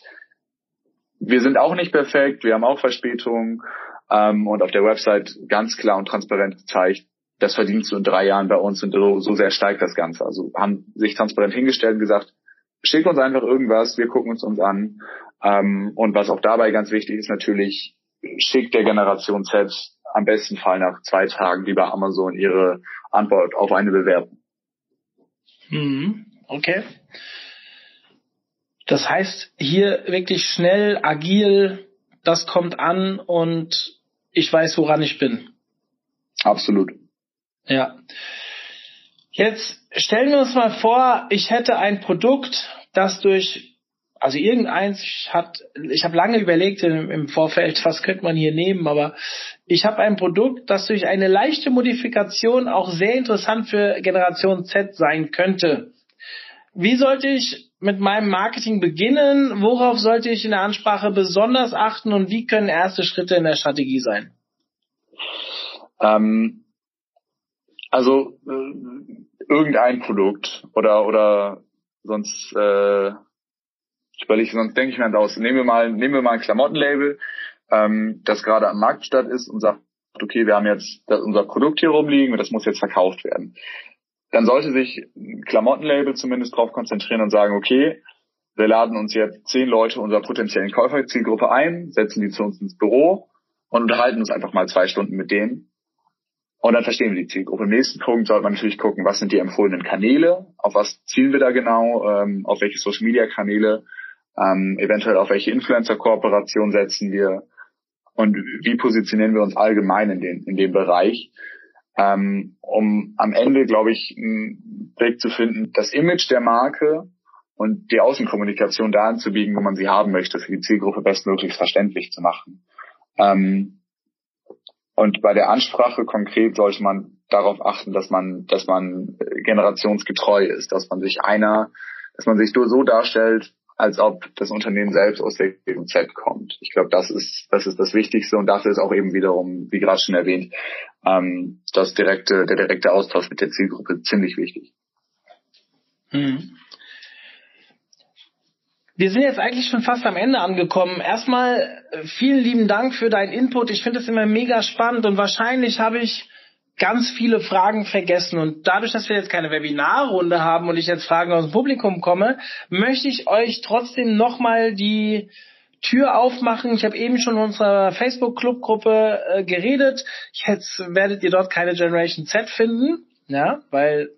wir sind auch nicht perfekt, wir haben auch Verspätungen ähm, und auf der Website ganz klar und transparent gezeigt, das verdienst du in drei Jahren bei uns und so, so sehr steigt das Ganze. Also haben sich transparent hingestellt und gesagt, schick uns einfach irgendwas, wir gucken uns uns an. Ähm, und was auch dabei ganz wichtig ist natürlich, schickt der Generation Z am besten Fall nach zwei Tagen wie bei Amazon ihre Antwort auf eine Bewerbung. Mhm. Okay. Das heißt, hier wirklich schnell, agil, das kommt an und ich weiß, woran ich bin. Absolut. Ja. Jetzt stellen wir uns mal vor, ich hätte ein Produkt, das durch, also irgendeins hat, ich habe lange überlegt im, im Vorfeld, was könnte man hier nehmen, aber ich habe ein Produkt, das durch eine leichte Modifikation auch sehr interessant für Generation Z sein könnte. Wie sollte ich mit meinem Marketing beginnen? Worauf sollte ich in der Ansprache besonders achten und wie können erste Schritte in der Strategie sein? Ähm, also äh, irgendein Produkt oder oder sonst äh, ich sonst denke ich mir halt aus. Nehmen wir mal, nehmen wir mal ein Klamottenlabel, ähm, das gerade am Markt statt ist und sagt, okay, wir haben jetzt unser Produkt hier rumliegen und das muss jetzt verkauft werden. Dann sollte sich ein Klamottenlabel zumindest darauf konzentrieren und sagen, okay, wir laden uns jetzt zehn Leute unserer potenziellen Käuferzielgruppe ein, setzen die zu uns ins Büro und unterhalten uns einfach mal zwei Stunden mit denen und dann verstehen wir die Zielgruppe. Im nächsten Punkt sollte man natürlich gucken, was sind die empfohlenen Kanäle, auf was zielen wir da genau, ähm, auf welche Social Media Kanäle, ähm, eventuell auf welche Influencer-Kooperation setzen wir und wie positionieren wir uns allgemein in, den, in dem Bereich, ähm, um am Ende, glaube ich, einen Weg zu finden, das Image der Marke und die Außenkommunikation da anzubiegen, wo man sie haben möchte, für die Zielgruppe bestmöglich verständlich zu machen. Ähm, und bei der Ansprache konkret sollte man darauf achten, dass man, dass man generationsgetreu ist, dass man sich einer, dass man sich so darstellt, als ob das Unternehmen selbst aus der GZ kommt. Ich glaube, das ist, das ist das Wichtigste und dafür ist auch eben wiederum, wie gerade schon erwähnt, ähm, das direkte, der direkte Austausch mit der Zielgruppe ziemlich wichtig. Mhm. Wir sind jetzt eigentlich schon fast am Ende angekommen. Erstmal äh, vielen lieben Dank für deinen Input. Ich finde es immer mega spannend und wahrscheinlich habe ich ganz viele Fragen vergessen. Und dadurch, dass wir jetzt keine Webinarrunde haben und ich jetzt Fragen aus dem Publikum komme, möchte ich euch trotzdem nochmal die Tür aufmachen. Ich habe eben schon in unserer Facebook-Club-Gruppe äh, geredet. Jetzt werdet ihr dort keine Generation Z finden, ja, weil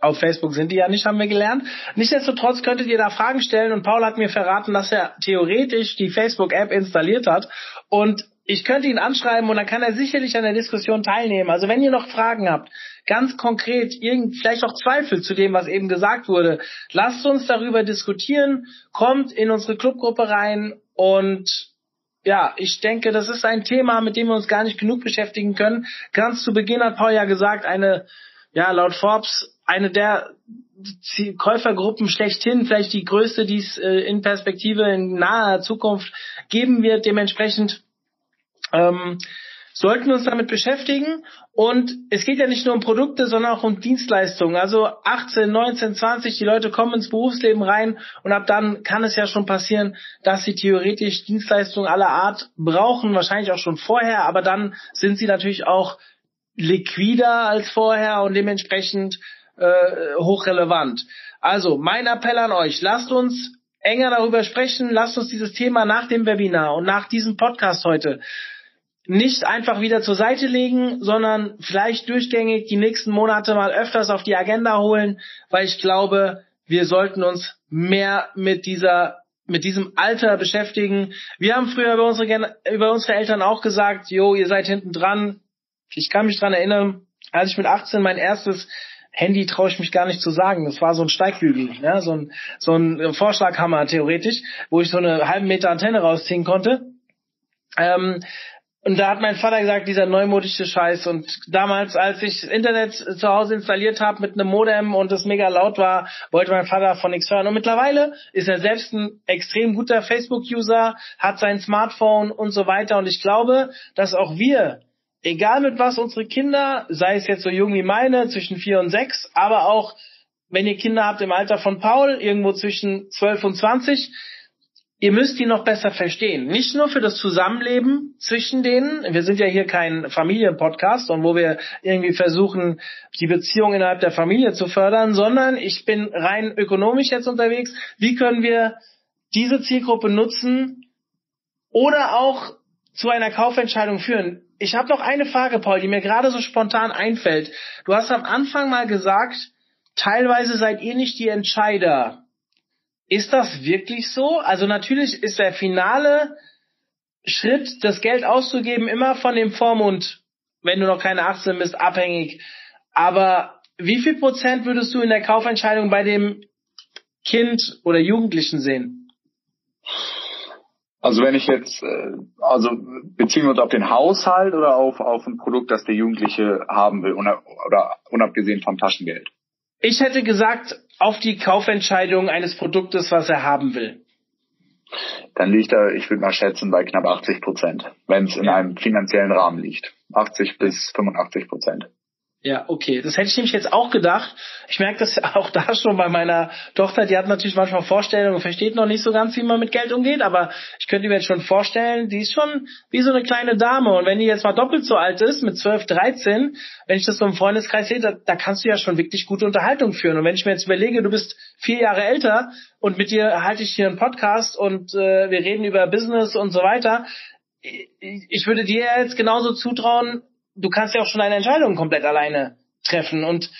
auf Facebook sind die ja nicht, haben wir gelernt. Nichtsdestotrotz könntet ihr da Fragen stellen und Paul hat mir verraten, dass er theoretisch die Facebook-App installiert hat und ich könnte ihn anschreiben und dann kann er sicherlich an der Diskussion teilnehmen. Also wenn ihr noch Fragen habt, ganz konkret, irgend, vielleicht auch Zweifel zu dem, was eben gesagt wurde, lasst uns darüber diskutieren, kommt in unsere Clubgruppe rein und ja, ich denke, das ist ein Thema, mit dem wir uns gar nicht genug beschäftigen können. Ganz zu Beginn hat Paul ja gesagt, eine, ja, laut Forbes, eine der Käufergruppen schlechthin, vielleicht die größte, die es äh, in Perspektive in naher Zukunft geben wird. Dementsprechend ähm, sollten uns damit beschäftigen. Und es geht ja nicht nur um Produkte, sondern auch um Dienstleistungen. Also 18, 19, 20, die Leute kommen ins Berufsleben rein und ab dann kann es ja schon passieren, dass sie theoretisch Dienstleistungen aller Art brauchen, wahrscheinlich auch schon vorher, aber dann sind sie natürlich auch liquider als vorher und dementsprechend äh, hochrelevant. Also mein Appell an euch, lasst uns enger darüber sprechen, lasst uns dieses Thema nach dem Webinar und nach diesem Podcast heute nicht einfach wieder zur Seite legen, sondern vielleicht durchgängig die nächsten Monate mal öfters auf die Agenda holen, weil ich glaube, wir sollten uns mehr mit dieser mit diesem Alter beschäftigen. Wir haben früher über unsere, über unsere Eltern auch gesagt, jo, ihr seid hinten dran. Ich kann mich dran erinnern, als ich mit 18 mein erstes Handy traue ich mich gar nicht zu sagen. Das war so ein Steigbügel, ja, so ein, so ein Vorschlaghammer theoretisch, wo ich so eine halben Meter Antenne rausziehen konnte. Ähm, und da hat mein Vater gesagt, dieser neumodische Scheiß. Und damals, als ich das Internet zu Hause installiert habe mit einem Modem und es mega laut war, wollte mein Vater von nichts hören. Und mittlerweile ist er selbst ein extrem guter Facebook-User, hat sein Smartphone und so weiter. Und ich glaube, dass auch wir, egal mit was unsere Kinder, sei es jetzt so jung wie meine, zwischen vier und sechs, aber auch wenn ihr Kinder habt im Alter von Paul, irgendwo zwischen zwölf und zwanzig, ihr müsst die noch besser verstehen. Nicht nur für das Zusammenleben zwischen denen. Wir sind ja hier kein Familienpodcast und wo wir irgendwie versuchen, die Beziehung innerhalb der Familie zu fördern, sondern ich bin rein ökonomisch jetzt unterwegs. Wie können wir diese Zielgruppe nutzen oder auch zu einer Kaufentscheidung führen? Ich habe noch eine Frage, Paul, die mir gerade so spontan einfällt. Du hast am Anfang mal gesagt, teilweise seid ihr nicht die Entscheider ist das wirklich so? Also natürlich ist der finale Schritt, das Geld auszugeben, immer von dem Vormund, wenn du noch keine 18 bist, abhängig. Aber wie viel Prozent würdest du in der Kaufentscheidung bei dem Kind oder Jugendlichen sehen? Also wenn ich jetzt, äh, also beziehen wir uns auf den Haushalt oder auf, auf ein Produkt, das der Jugendliche haben will, oder unabgesehen vom Taschengeld? Ich hätte gesagt, auf die Kaufentscheidung eines Produktes, was er haben will. Dann liegt er, ich würde mal schätzen, bei knapp 80 Prozent, wenn es in einem finanziellen Rahmen liegt. 80 bis 85 Prozent. Ja, okay. Das hätte ich nämlich jetzt auch gedacht. Ich merke das auch da schon bei meiner Tochter. Die hat natürlich manchmal Vorstellungen und versteht noch nicht so ganz, wie man mit Geld umgeht. Aber ich könnte mir jetzt schon vorstellen, die ist schon wie so eine kleine Dame. Und wenn die jetzt mal doppelt so alt ist, mit 12, 13, wenn ich das so im Freundeskreis sehe, da, da kannst du ja schon wirklich gute Unterhaltung führen. Und wenn ich mir jetzt überlege, du bist vier Jahre älter und mit dir halte ich hier einen Podcast und äh, wir reden über Business und so weiter. Ich würde dir jetzt genauso zutrauen, du kannst ja auch schon eine Entscheidung komplett alleine treffen. Und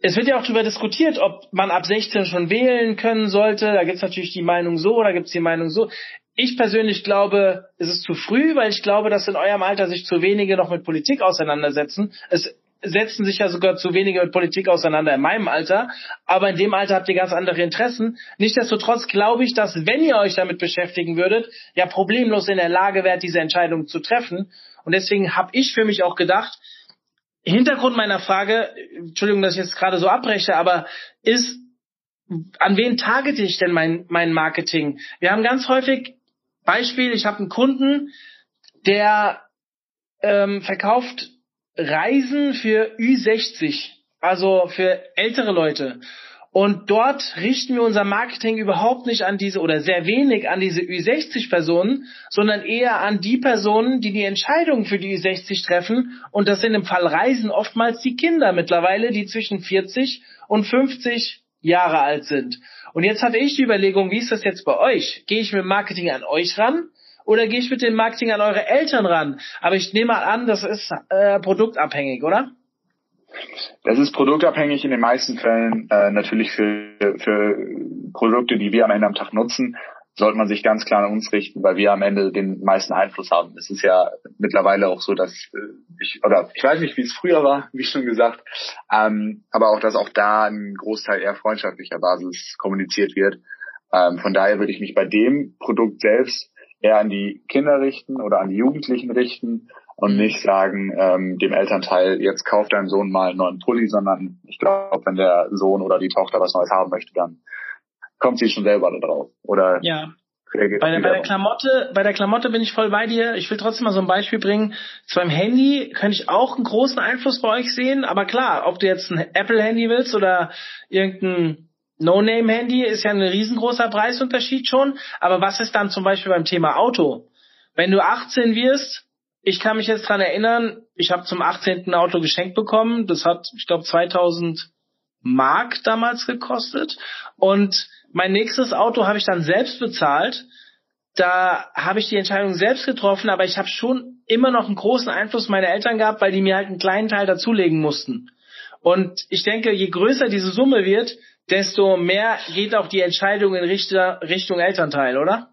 es wird ja auch darüber diskutiert, ob man ab 16 schon wählen können sollte. Da gibt es natürlich die Meinung so, da gibt es die Meinung so. Ich persönlich glaube, es ist zu früh, weil ich glaube, dass in eurem Alter sich zu wenige noch mit Politik auseinandersetzen. Es setzen sich ja sogar zu wenige mit Politik auseinander in meinem Alter, aber in dem Alter habt ihr ganz andere Interessen. Nichtsdestotrotz glaube ich, dass wenn ihr euch damit beschäftigen würdet, ja problemlos in der Lage wärt, diese Entscheidung zu treffen. Und deswegen habe ich für mich auch gedacht, Hintergrund meiner Frage, Entschuldigung, dass ich jetzt gerade so abbreche, aber ist, an wen targete ich denn mein, mein Marketing? Wir haben ganz häufig Beispiel, ich habe einen Kunden, der ähm, verkauft Reisen für Ü60, also für ältere Leute. Und dort richten wir unser Marketing überhaupt nicht an diese oder sehr wenig an diese Ü60-Personen, sondern eher an die Personen, die die Entscheidung für die Ü60 treffen. Und das sind im Fall Reisen oftmals die Kinder mittlerweile, die zwischen 40 und 50 Jahre alt sind. Und jetzt hatte ich die Überlegung, wie ist das jetzt bei euch? Gehe ich mit Marketing an euch ran? Oder gehe ich mit dem Marketing an eure Eltern ran? Aber ich nehme mal an, das ist äh, produktabhängig, oder? Das ist produktabhängig in den meisten Fällen. Äh, natürlich für, für Produkte, die wir am Ende am Tag nutzen, sollte man sich ganz klar an uns richten, weil wir am Ende den meisten Einfluss haben. Es ist ja mittlerweile auch so, dass äh, ich, oder ich weiß nicht, wie es früher war, wie schon gesagt, ähm, aber auch, dass auch da ein Großteil eher freundschaftlicher Basis kommuniziert wird. Ähm, von daher würde ich mich bei dem Produkt selbst eher an die Kinder richten oder an die Jugendlichen richten und mhm. nicht sagen ähm, dem Elternteil, jetzt kauft dein Sohn mal einen neuen Pulli, sondern ich glaube, wenn der Sohn oder die Tochter was Neues haben möchte, dann kommt sie schon selber da drauf. Oder ja. Bei der, bei der Klamotte, bei der Klamotte bin ich voll bei dir. Ich will trotzdem mal so ein Beispiel bringen. Zu einem Handy könnte ich auch einen großen Einfluss bei euch sehen, aber klar, ob du jetzt ein Apple-Handy willst oder irgendein No-Name-Handy, ist ja ein riesengroßer Preisunterschied schon. Aber was ist dann zum Beispiel beim Thema Auto? Wenn du 18 wirst, ich kann mich jetzt dran erinnern, ich habe zum 18. Auto geschenkt bekommen. Das hat, ich glaube, 2000 Mark damals gekostet. Und mein nächstes Auto habe ich dann selbst bezahlt. Da habe ich die Entscheidung selbst getroffen, aber ich habe schon immer noch einen großen Einfluss meiner Eltern gehabt, weil die mir halt einen kleinen Teil dazulegen mussten. Und ich denke, je größer diese Summe wird, desto mehr geht auch die Entscheidung in Richtung Elternteil, oder?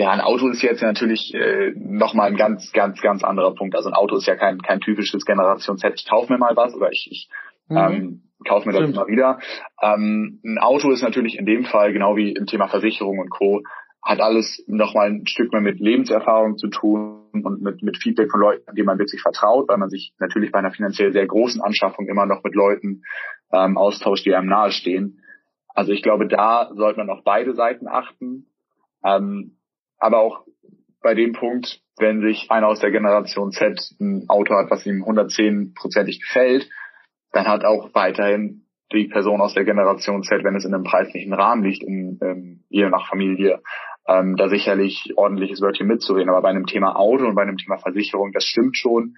Ja, ein Auto ist jetzt natürlich äh, nochmal ein ganz, ganz, ganz anderer Punkt. Also ein Auto ist ja kein, kein typisches Generationsset. Ich kaufe mir mal was oder ich, ich mhm. ähm, kaufe mir das Stimmt. immer wieder. Ähm, ein Auto ist natürlich in dem Fall, genau wie im Thema Versicherung und Co., hat alles nochmal ein Stück mehr mit Lebenserfahrung zu tun und mit, mit Feedback von Leuten, denen man wirklich vertraut, weil man sich natürlich bei einer finanziell sehr großen Anschaffung immer noch mit Leuten ähm, austauscht, die einem nahestehen. Also ich glaube, da sollte man auf beide Seiten achten. Ähm, aber auch bei dem Punkt, wenn sich einer aus der Generation Z ein Auto hat, was ihm 110-prozentig gefällt, dann hat auch weiterhin die Person aus der Generation Z, wenn es in einem preislichen Rahmen liegt, in ähm, je nach Familie, ähm, da sicherlich ordentliches Wörtchen mitzureden. Aber bei einem Thema Auto und bei einem Thema Versicherung, das stimmt schon,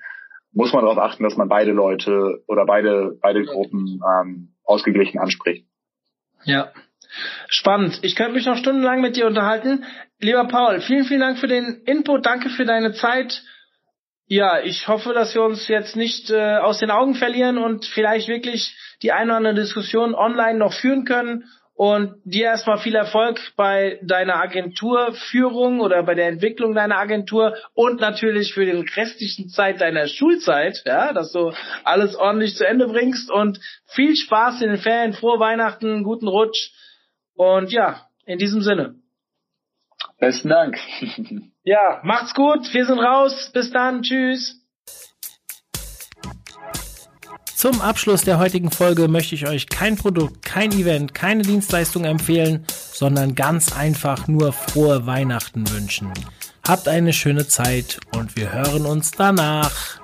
muss man darauf achten, dass man beide Leute oder beide, beide Gruppen ähm, ausgeglichen anspricht. Ja. Spannend. Ich könnte mich noch stundenlang mit dir unterhalten. Lieber Paul, vielen, vielen Dank für den Input. Danke für deine Zeit. Ja, ich hoffe, dass wir uns jetzt nicht äh, aus den Augen verlieren und vielleicht wirklich die eine oder andere Diskussion online noch führen können. Und dir erstmal viel Erfolg bei deiner Agenturführung oder bei der Entwicklung deiner Agentur und natürlich für den restlichen Zeit deiner Schulzeit, ja, dass du alles ordentlich zu Ende bringst und viel Spaß in den Ferien, frohe Weihnachten, guten Rutsch und ja, in diesem Sinne. Besten Dank. ja, macht's gut. Wir sind raus. Bis dann. Tschüss. Zum Abschluss der heutigen Folge möchte ich euch kein Produkt, kein Event, keine Dienstleistung empfehlen, sondern ganz einfach nur frohe Weihnachten wünschen. Habt eine schöne Zeit und wir hören uns danach.